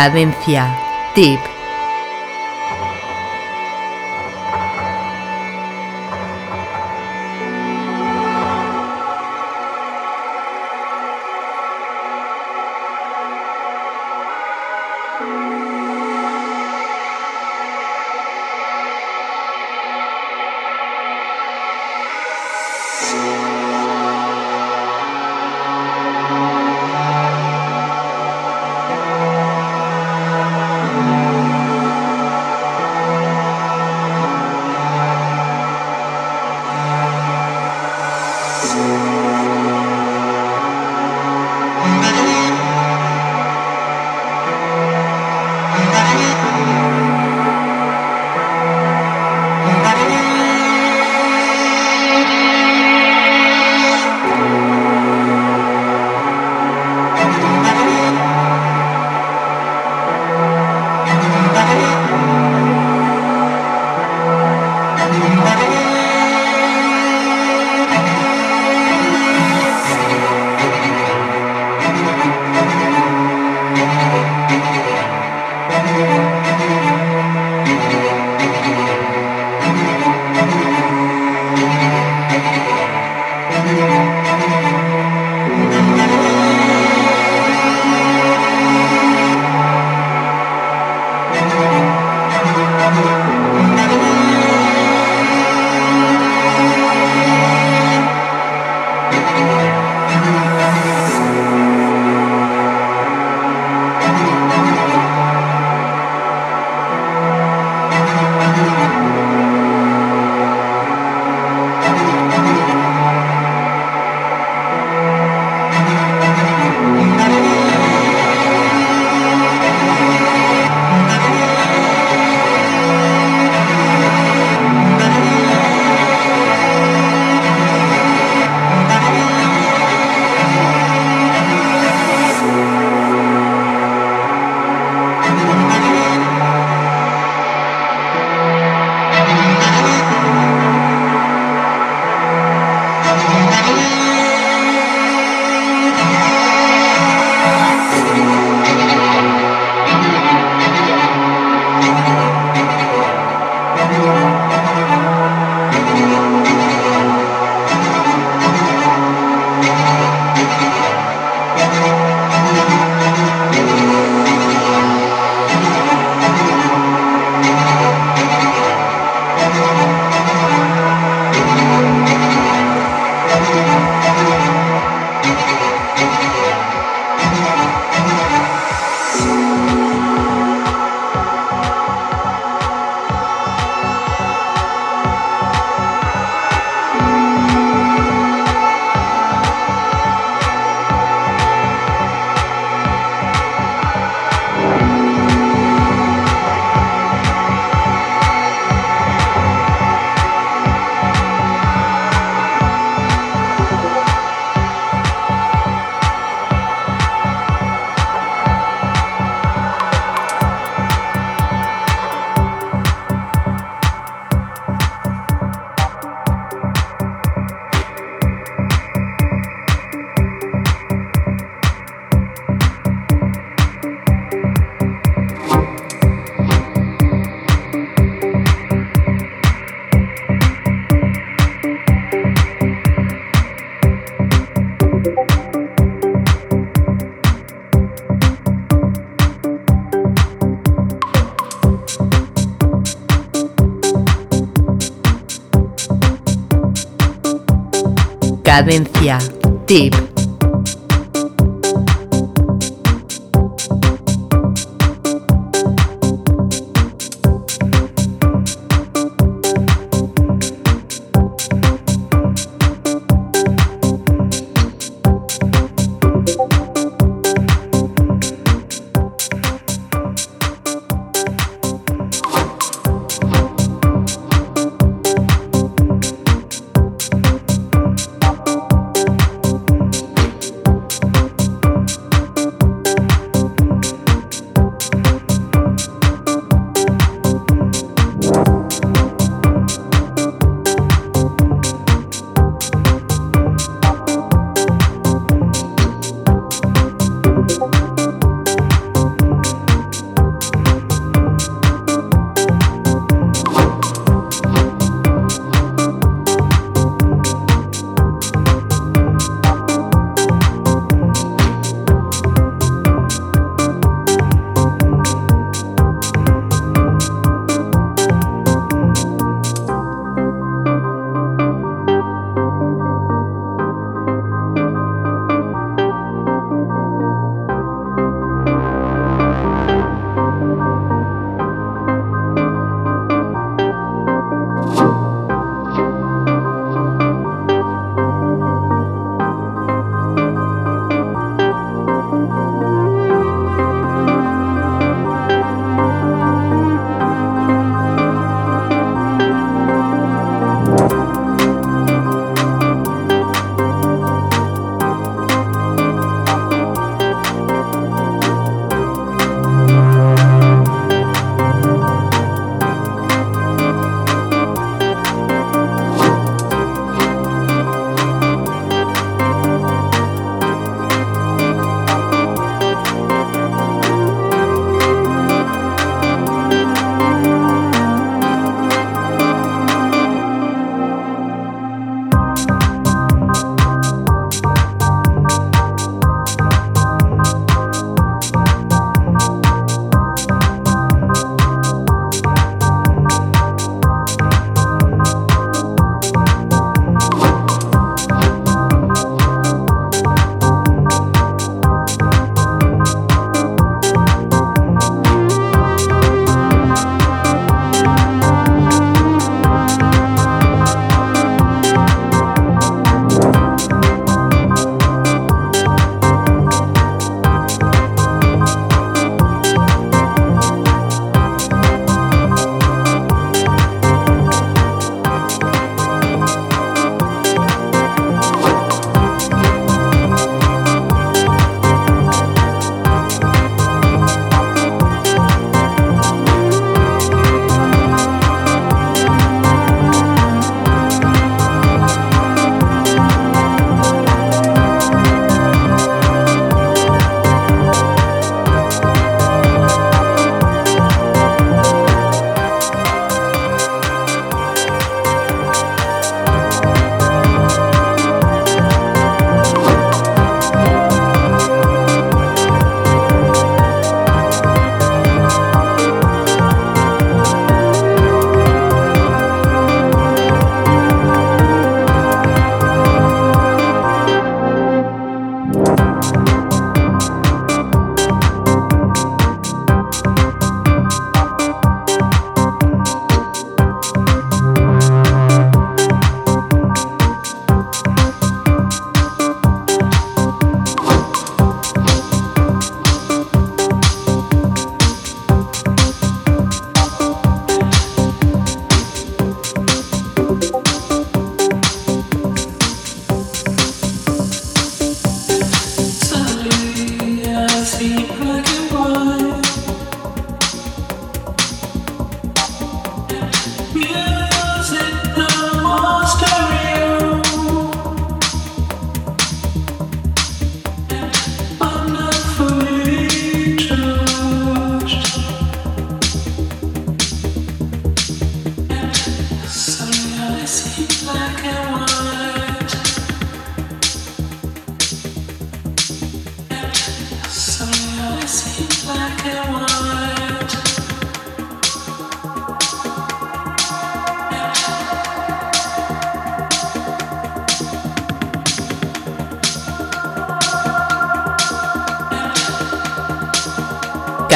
Cadencia Deep. Cadencia. Tip.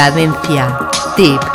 Cadencia. Tip.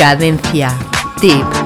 Cadencia. Tip.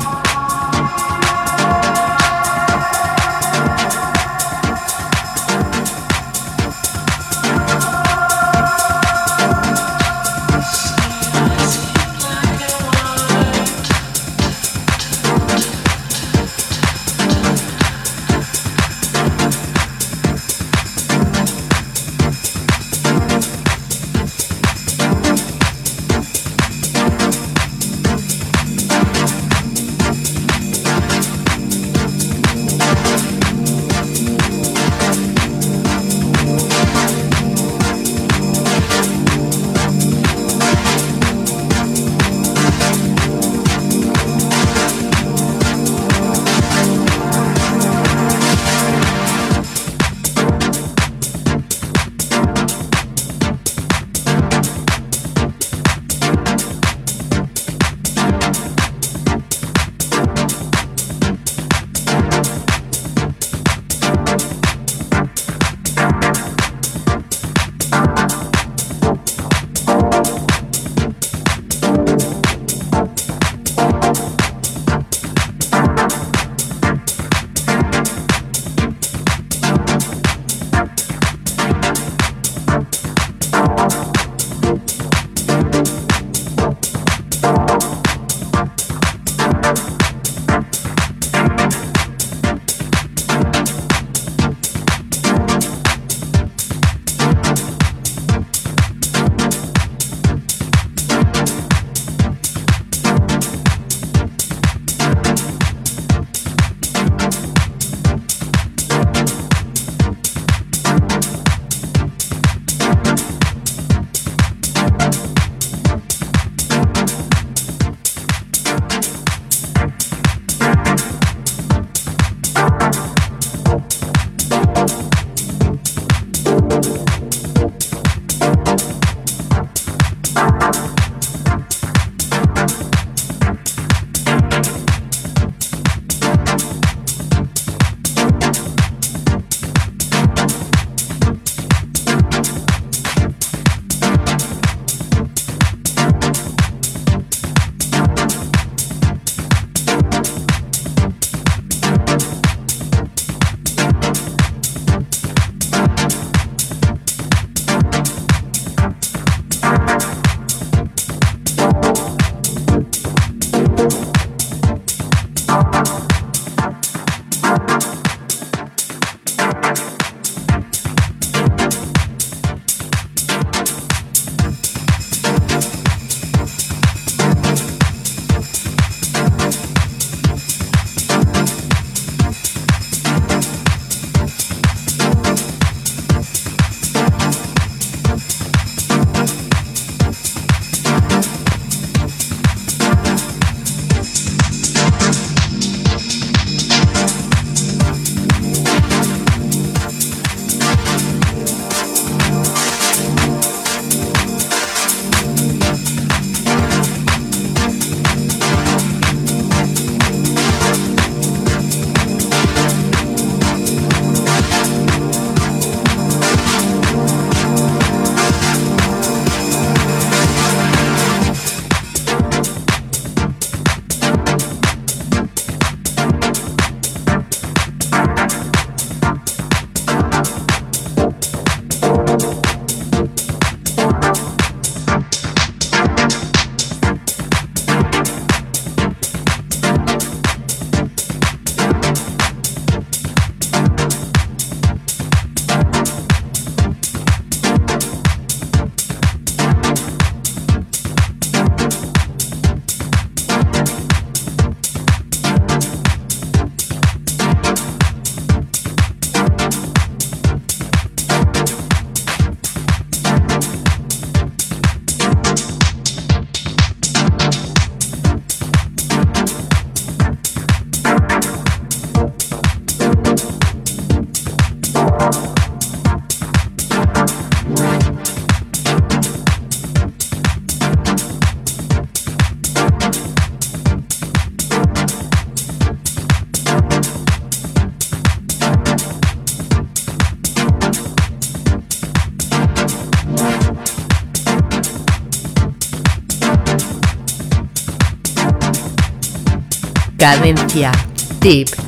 Cadencia. Tip.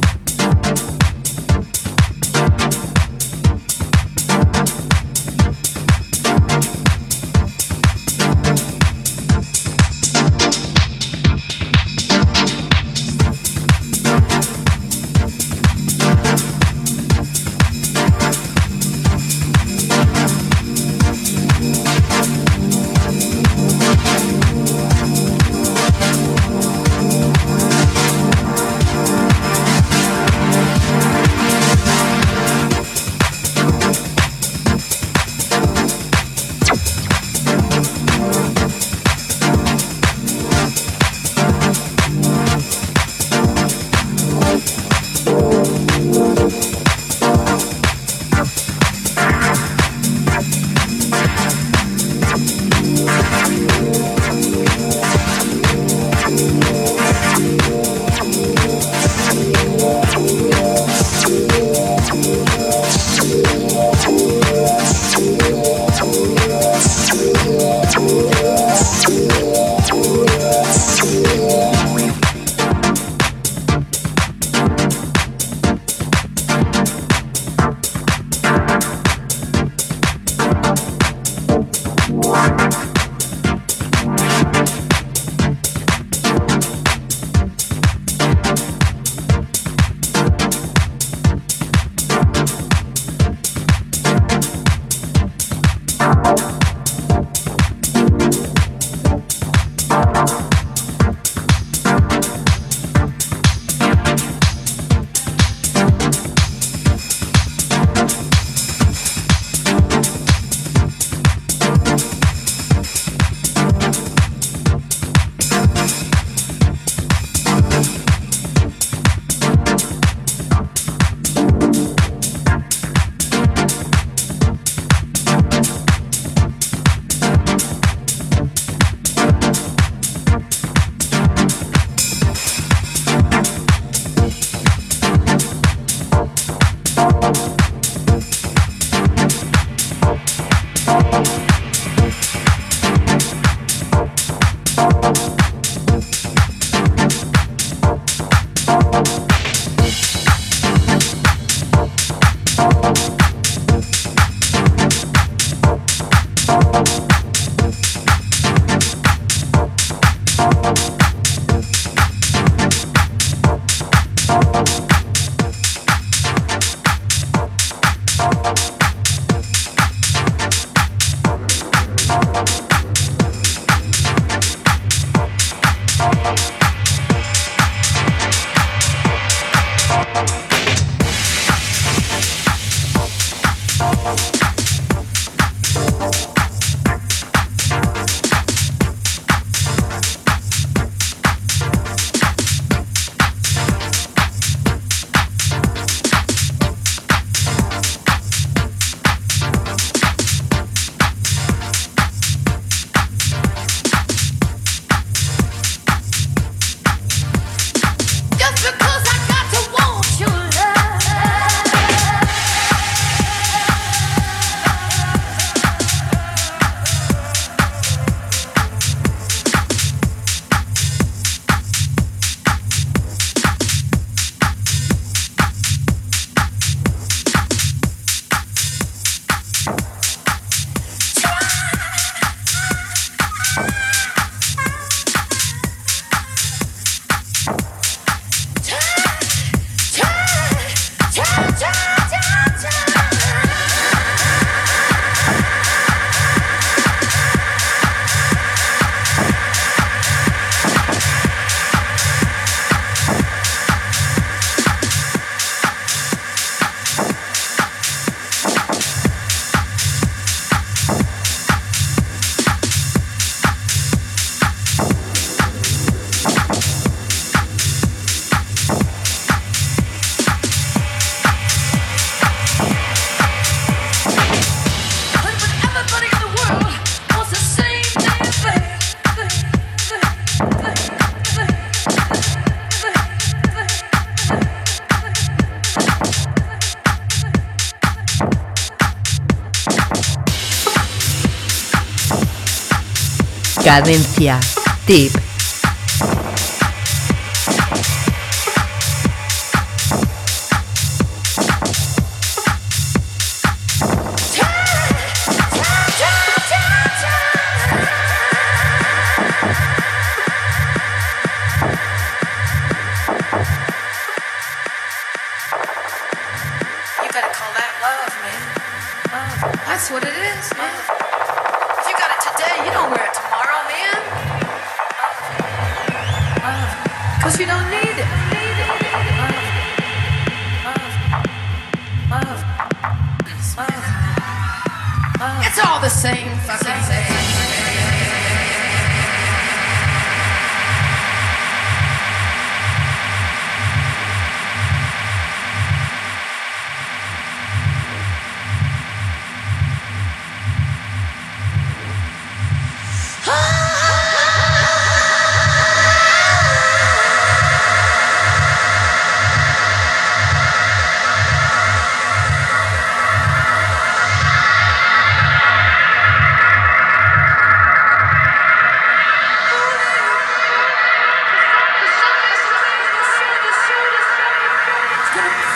Cadencia. Tip.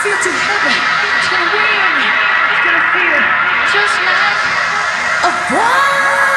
Feel to heaven. Gonna ring. It's gonna feel just like a bomb.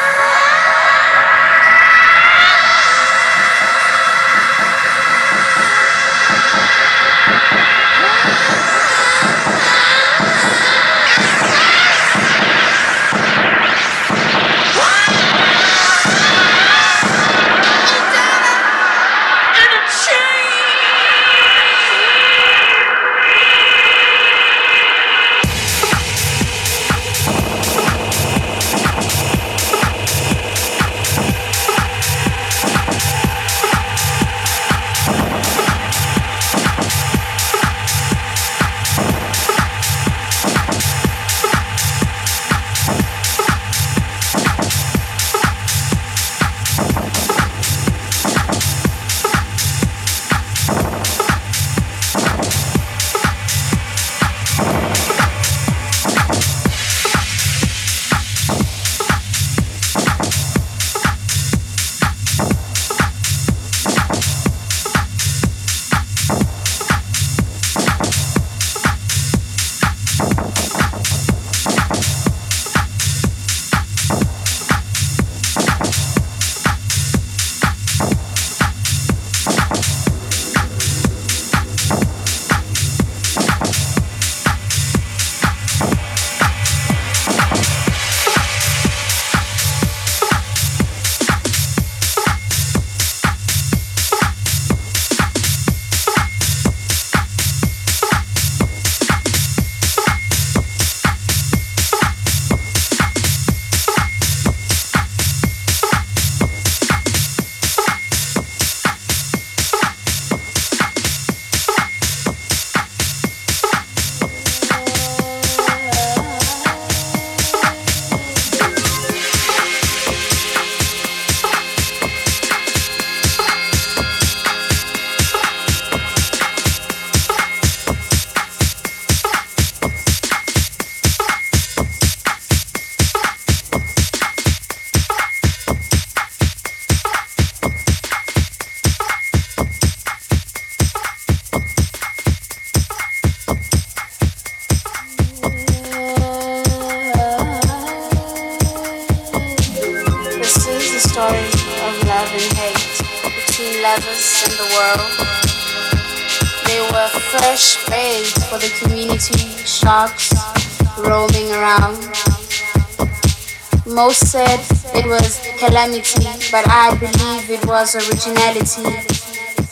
Was originality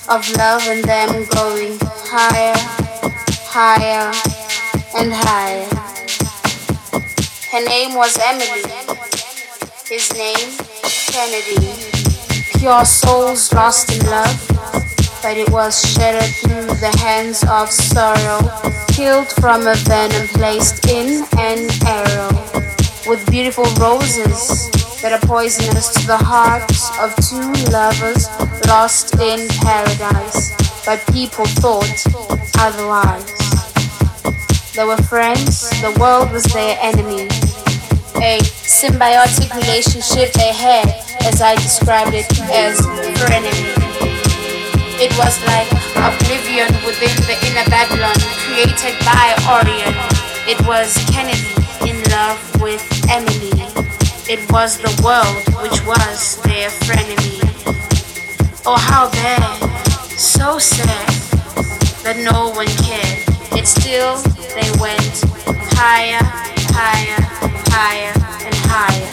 of love and them going higher, higher, and higher. Her name was Emily his name Kennedy. Pure souls lost in love, but it was shattered through the hands of sorrow, killed from a venom placed in an arrow, with beautiful roses that are poisonous to the hearts of two lovers lost in paradise, but people thought otherwise. They were friends, the world was their enemy a symbiotic relationship they had, as I described it as frenemy. It was like oblivion within the inner Babylon created by Orion. It was Kennedy in love with Emily. It was the world which was their frenemy. Oh, how bad, so sad that no one cared. Yet still they went higher, higher, higher, and higher.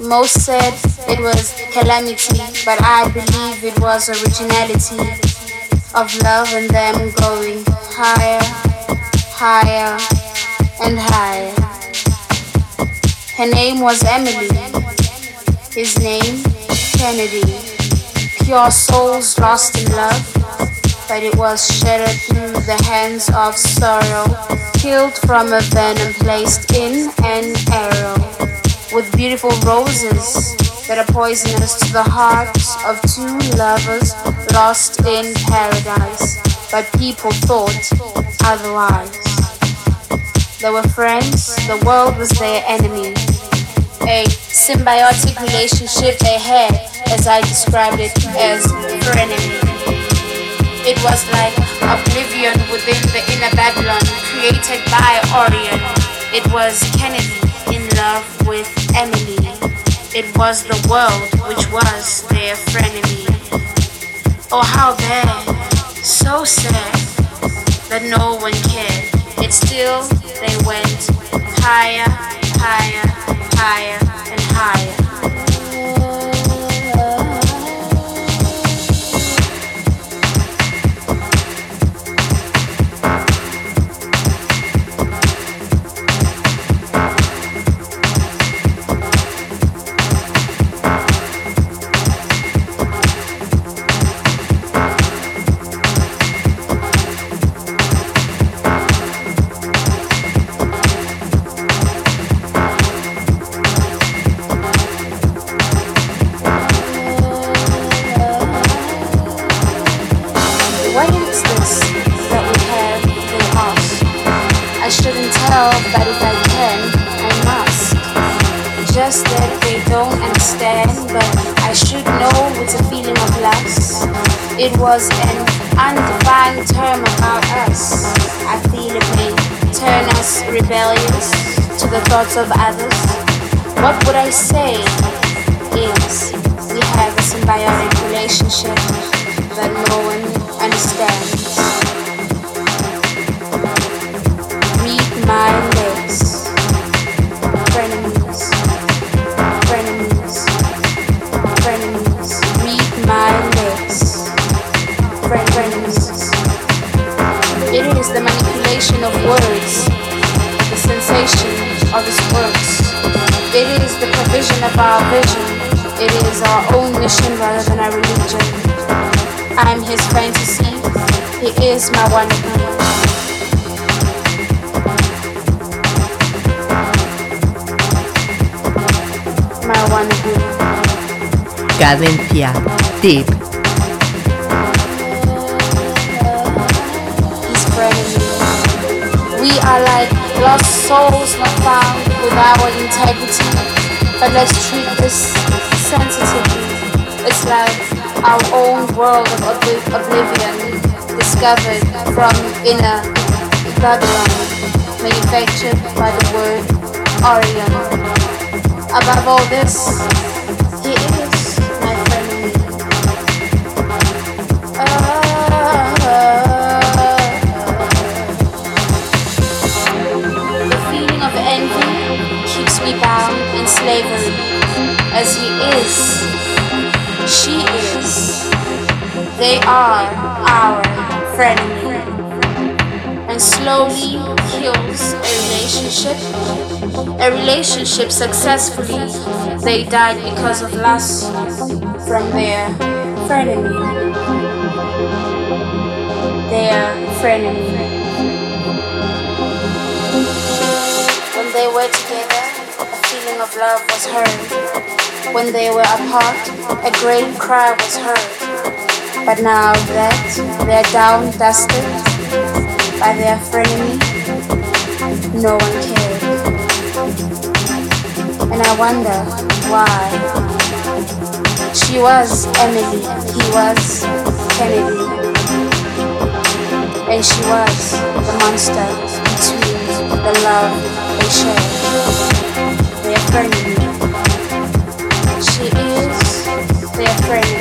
Most said it was calamity, but I believe it was originality of love and them going higher, higher, and higher. Her name was Emily, his name Kennedy. Pure souls lost in love, but it was shattered through the hands of sorrow, killed from a venom placed in an arrow with beautiful roses that are poisonous to the hearts of two lovers lost in paradise. But people thought otherwise. They were friends, the world was their enemy. A symbiotic relationship they had, as I described it, as frenemy. It was like oblivion within the inner Babylon created by Orion. It was Kennedy in love with Emily. It was the world which was their frenemy. Oh, how bad, so sad that no one cared. Yet still they went higher, higher, higher, and higher. Was an undefined term about us. I feel it may turn us rebellious to the thoughts of others. What would I say is we have a symbiotic relationship that no one understands. Provision of our vision. It is our own mission rather than our religion. I am his fantasy. He is my. My wannabe. Cadencia. Deep. We are like lost souls not found with our integrity. But let's treat this sensitively. It's like our own world of obli- oblivion, discovered from inner Babylon, manufactured by the word Orion. Above all this, slavery, as he is, she is, They are our frenemy and slowly kills a relationship. A relationship successfully, they died because of lust from their frenemy. Their frenemy. When they were together, of love was heard. When they were apart, a great cry was heard. But now that they're down dusted by their frenemy, no one cares. And I wonder why. She was Emily, he was Kennedy. And she was the monster between the love they shared. Their. She is their frenemy.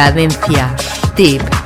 Cadencia. Tip.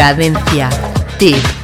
Cadencia. Tip.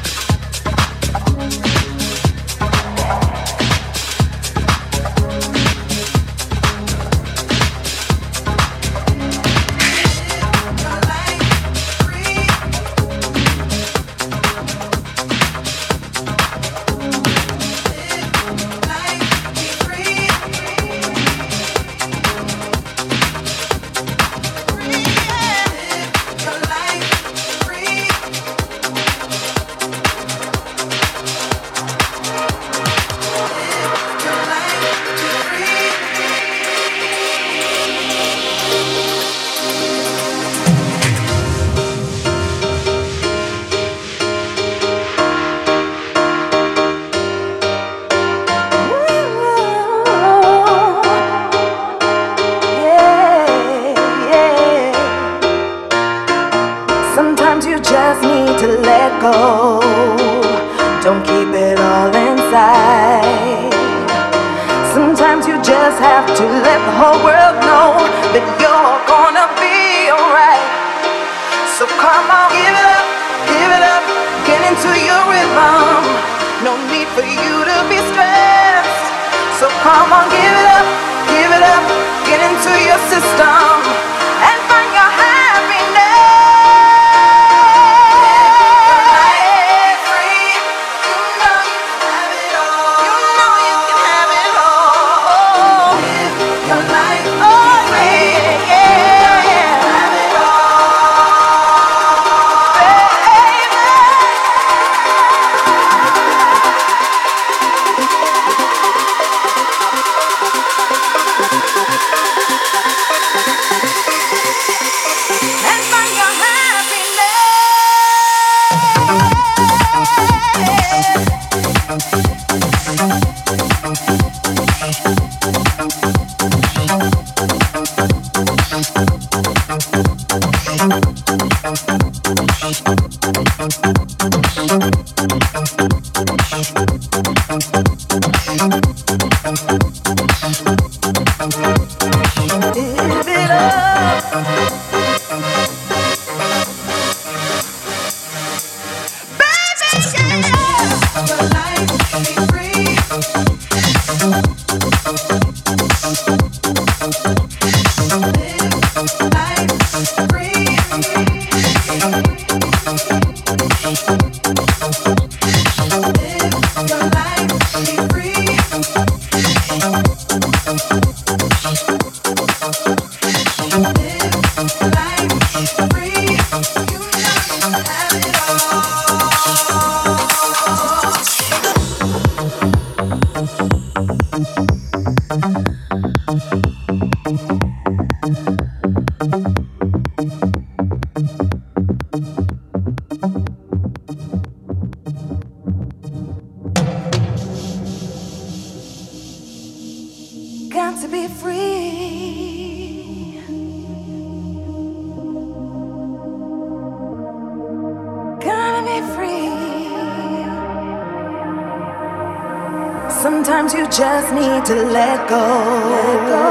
Sometimes you just need to let go. Let go.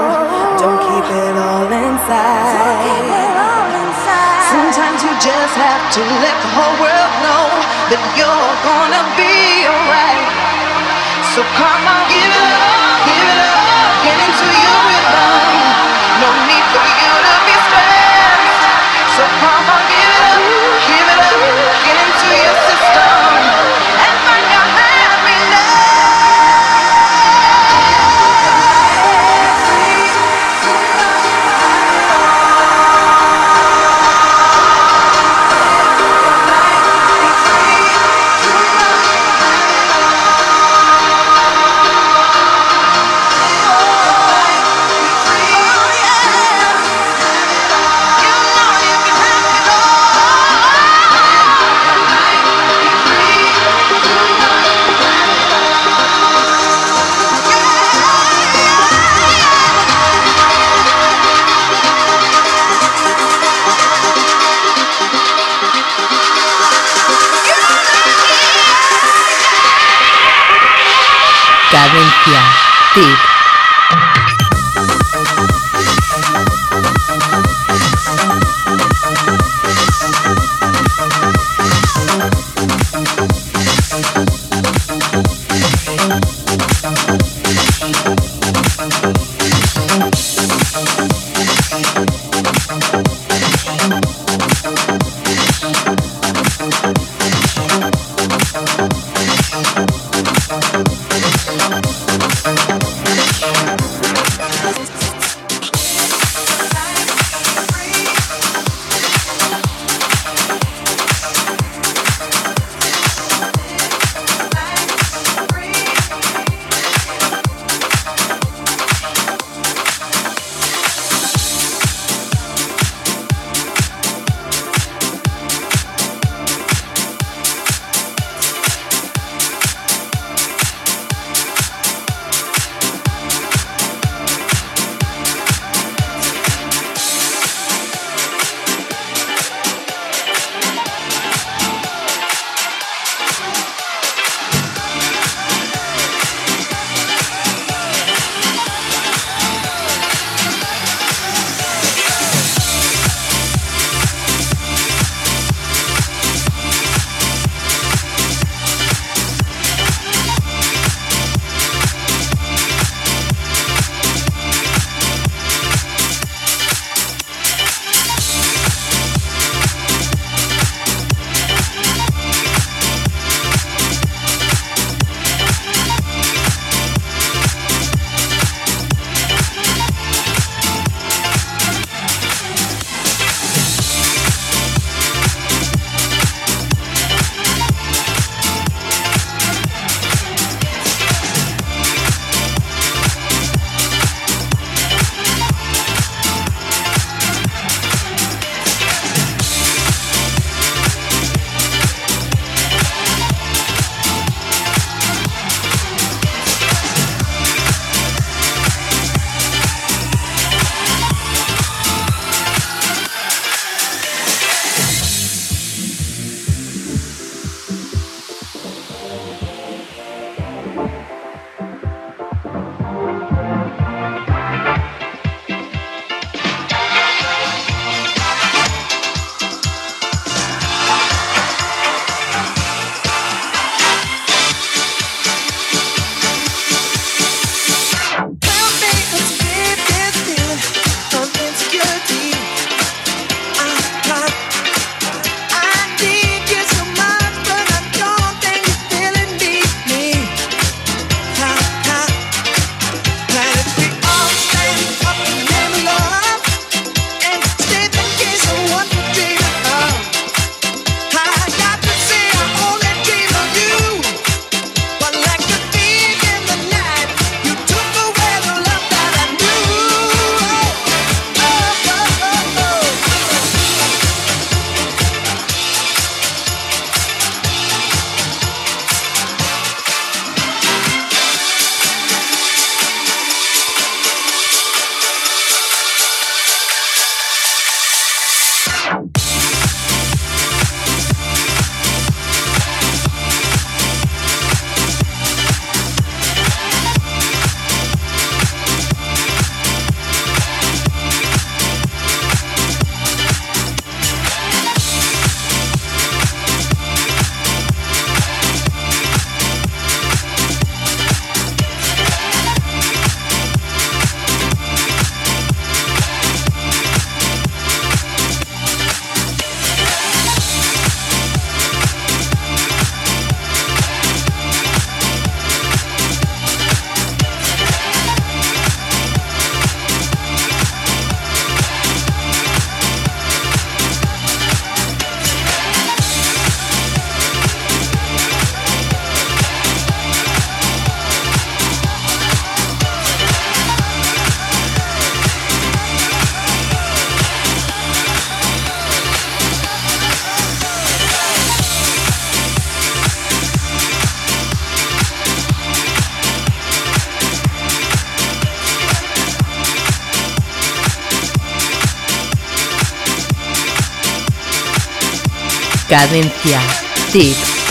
Don't keep it all inside. It all inside. Sometimes you just have to let the whole world know that you're gonna be alright. So come on, give it up, give it up, get into your rhythm. No need for you to be stressed. So come on. Media. Tip. Thank you. Cadencia. Tip.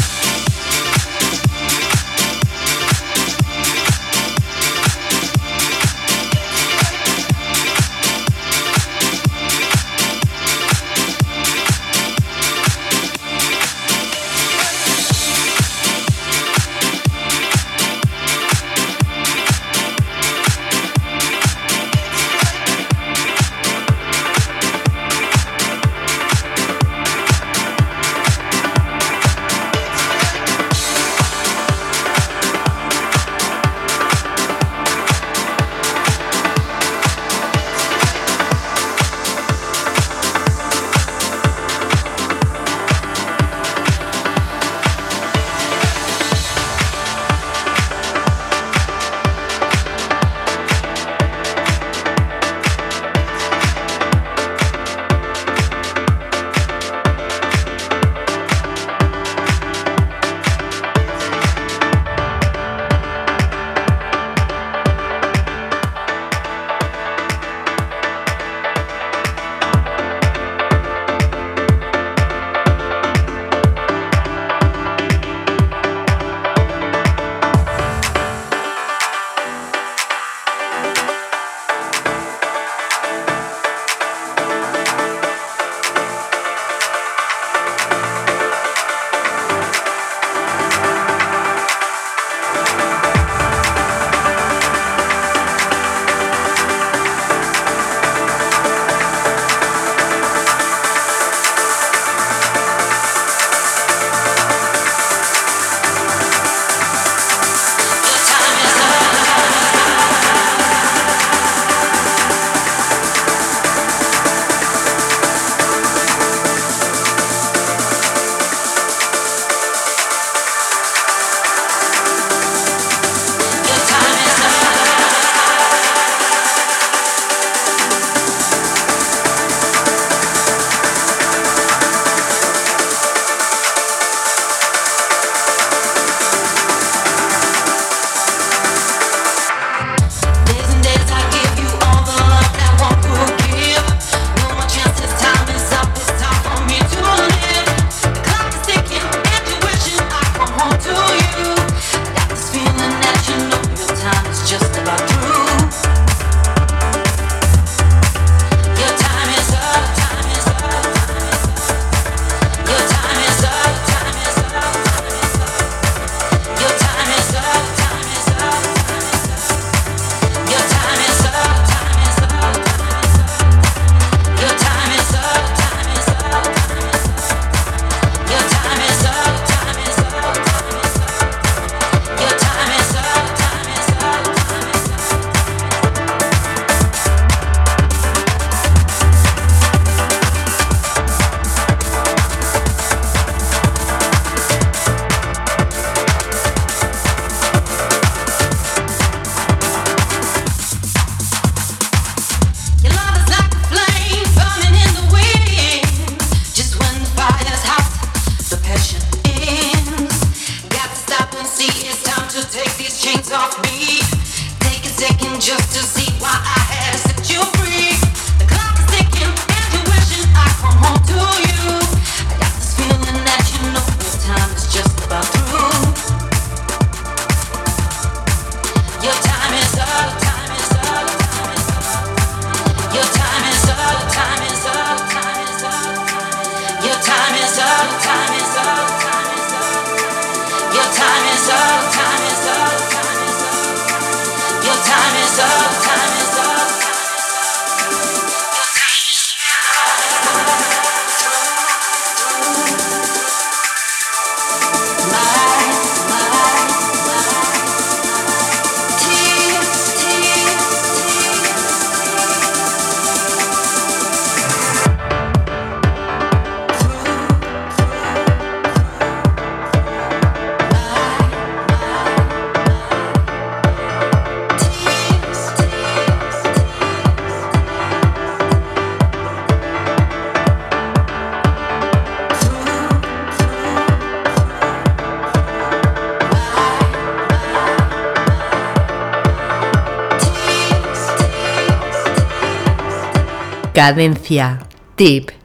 Cadencia. Tip.